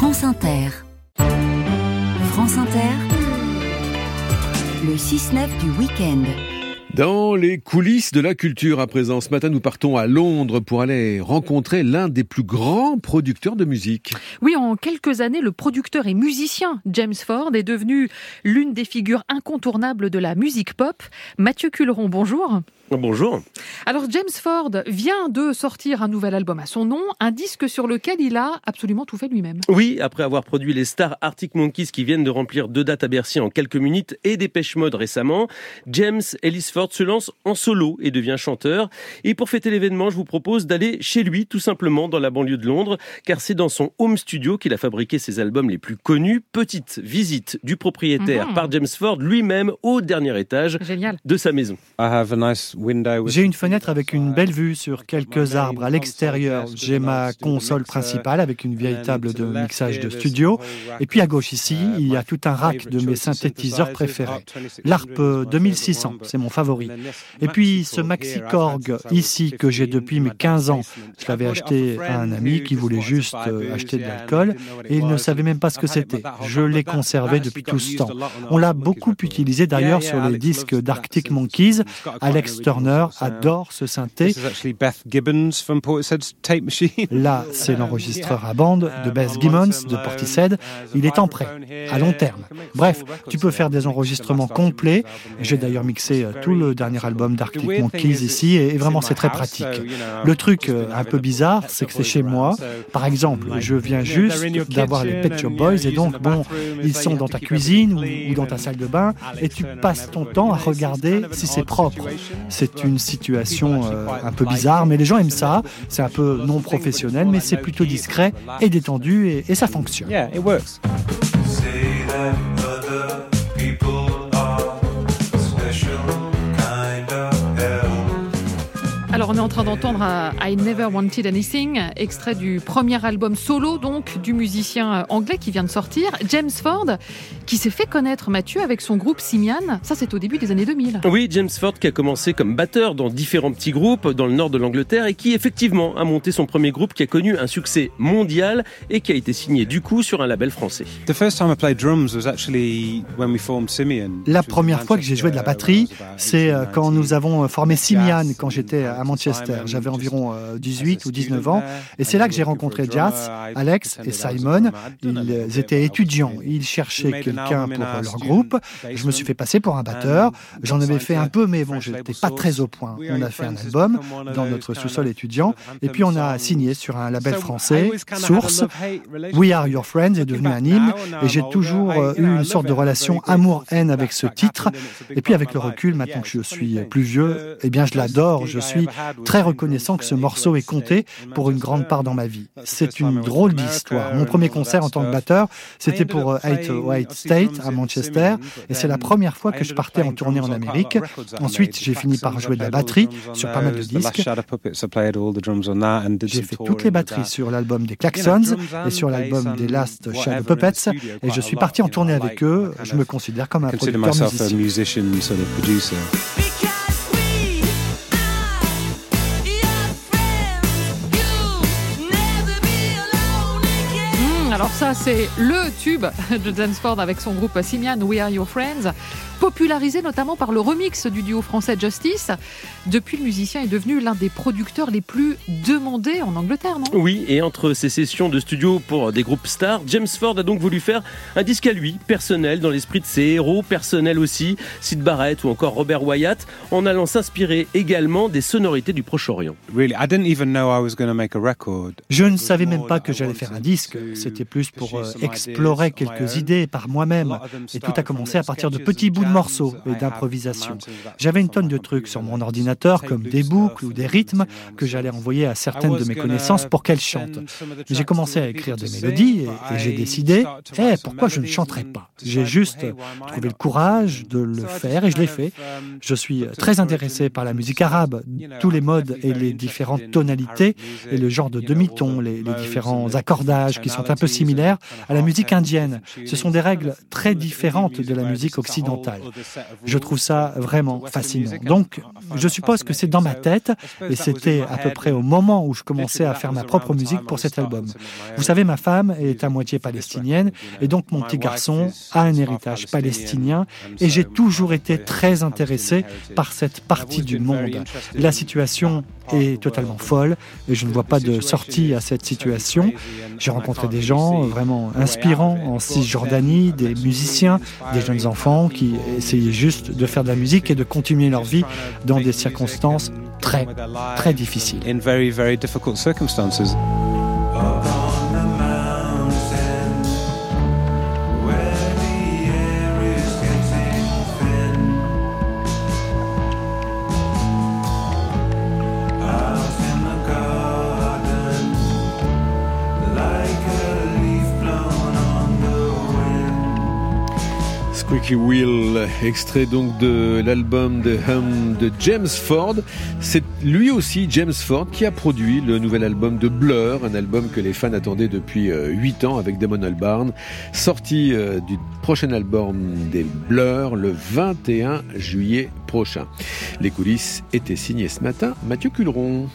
France Inter. France Inter. Le 6-9 du week-end. Dans les coulisses de la culture à présent, ce matin nous partons à Londres pour aller rencontrer l'un des plus grands producteurs de musique. Oui, en quelques années, le producteur et musicien James Ford est devenu l'une des figures incontournables de la musique pop. Mathieu Culeron, bonjour. Bonjour. Alors James Ford vient de sortir un nouvel album à son nom, un disque sur lequel il a absolument tout fait lui-même. Oui, après avoir produit les stars Arctic Monkeys qui viennent de remplir deux dates à Bercy en quelques minutes et Dépêche Mode récemment, James Ellis Ford se lance en solo et devient chanteur. Et pour fêter l'événement, je vous propose d'aller chez lui tout simplement dans la banlieue de Londres, car c'est dans son home studio qu'il a fabriqué ses albums les plus connus. Petite visite du propriétaire Mhm. par James Ford lui-même au dernier étage Génial. de sa maison. J'ai une fenêtre avec une belle vue sur quelques arbres à l'extérieur. J'ai ma console principale avec une vieille table de mixage de studio. Et puis à gauche ici, il y a tout un rack de mes synthétiseurs préférés. L'ARP 2600, c'est mon favori. Et puis ce Maxi Korg ici que j'ai depuis mes 15 ans. Je l'avais acheté à un ami qui voulait juste euh, acheter de l'alcool et il ne savait même pas ce que c'était. Je l'ai conservé depuis tout ce temps. On l'a beaucoup utilisé d'ailleurs sur les disques d'Arctic Monkeys. Alex Turner adore ce synthé. Là, c'est l'enregistreur à bande de Beth Gibbons de Portishead. Il est en prêt, à long terme. Bref, tu peux faire des enregistrements complets. J'ai d'ailleurs mixé euh, tout le dernier album d'Arctic Monkeys ici et vraiment c'est très pratique. Le truc euh, un peu bizarre, c'est que c'est chez moi. Par exemple, je viens juste d'avoir les Pet Shop Boys et donc bon, ils sont dans ta cuisine ou dans ta salle de bain et tu passes ton temps à regarder si c'est propre. C'est une situation euh, un peu bizarre, mais les gens aiment ça. C'est un peu non professionnel, mais c'est plutôt discret et détendu et, et ça fonctionne. Alors on est en train d'entendre euh, I Never Wanted Anything, extrait du premier album solo donc du musicien euh, anglais qui vient de sortir, James Ford, qui s'est fait connaître Mathieu avec son groupe Simian. Ça c'est au début des années 2000. Oui, James Ford qui a commencé comme batteur dans différents petits groupes dans le nord de l'Angleterre et qui effectivement a monté son premier groupe qui a connu un succès mondial et qui a été signé du coup sur un label français. La première fois que j'ai joué de la batterie, c'est euh, quand nous avons formé Simian, quand j'étais à Manchester. J'avais environ euh, 18 ou 19 ans. Et c'est là que j'ai rencontré Jazz, Alex et Simon. Ils étaient étudiants. Ils cherchaient quelqu'un pour euh, leur groupe. Je me suis fait passer pour un batteur. J'en avais fait un peu, mais bon, je n'étais pas très au point. On a fait un album dans notre sous-sol étudiant. Et puis on a signé sur un label français, Source. We Are Your Friends est devenu un hymne. Et j'ai toujours euh, eu une sorte de relation amour-haine avec ce titre. Et puis avec le recul, maintenant que je suis plus vieux, eh bien je l'adore. Je suis très reconnaissant que ce morceau est compté pour une grande part dans ma vie. C'est une drôle d'histoire. Mon premier concert en tant que batteur, c'était pour Eight White State à Manchester. Et c'est la première fois que je partais en tournée en Amérique. Ensuite, j'ai fini par jouer de la batterie sur pas mal de disques. J'ai fait toutes les batteries sur l'album des Klaxons et sur l'album des Last Shadow Puppets. Et je suis parti en tournée avec eux. Je me considère comme un producteur musicien. Alors ça c'est le tube de James Ford avec son groupe Simian, We Are Your Friends, popularisé notamment par le remix du duo français Justice. Depuis, le musicien est devenu l'un des producteurs les plus demandés en Angleterre, non? Oui, et entre ces sessions de studio pour des groupes stars, James Ford a donc voulu faire un disque à lui, personnel, dans l'esprit de ses héros, personnel aussi, Sid Barrett ou encore Robert Wyatt, en allant s'inspirer également des sonorités du Proche-Orient. Je ne savais même pas que j'allais faire un disque. C'était plus pour euh, explorer quelques idées par moi-même. Et tout a commencé à partir de petits bouts de morceaux et d'improvisation. J'avais une tonne de trucs sur mon ordinateur, comme des boucles ou des rythmes que j'allais envoyer à certaines de mes connaissances pour qu'elles chantent. J'ai commencé à écrire des mélodies et, et j'ai décidé, eh, pourquoi je ne chanterais pas? J'ai juste trouvé le courage de le faire et je l'ai fait. Je suis très intéressé par la musique arabe, tous les modes et les différentes tonalités et le genre de demi-ton, les, les différents accordages qui sont un peu similaire à la musique indienne. Ce sont des règles très différentes de la musique occidentale. Je trouve ça vraiment fascinant. Donc, je suppose que c'est dans ma tête, et c'était à peu près au moment où je commençais à faire ma propre musique pour cet album. Vous savez, ma femme est à moitié palestinienne, et donc mon petit garçon a un héritage palestinien, et j'ai toujours été très intéressé par cette partie du monde. La situation est totalement folle, et je ne vois pas de sortie à cette situation. J'ai rencontré des gens vraiment inspirants en Cisjordanie, des musiciens, des jeunes enfants qui essayaient juste de faire de la musique et de continuer leur vie dans des circonstances très, très difficiles. Squeaky Wheel, extrait donc de l'album de Hum de James Ford. C'est lui aussi, James Ford, qui a produit le nouvel album de Blur, un album que les fans attendaient depuis euh, 8 ans avec Damon Albarn, sorti euh, du prochain album des Blur le 21 juillet prochain. Les coulisses étaient signées ce matin, Mathieu Culeron.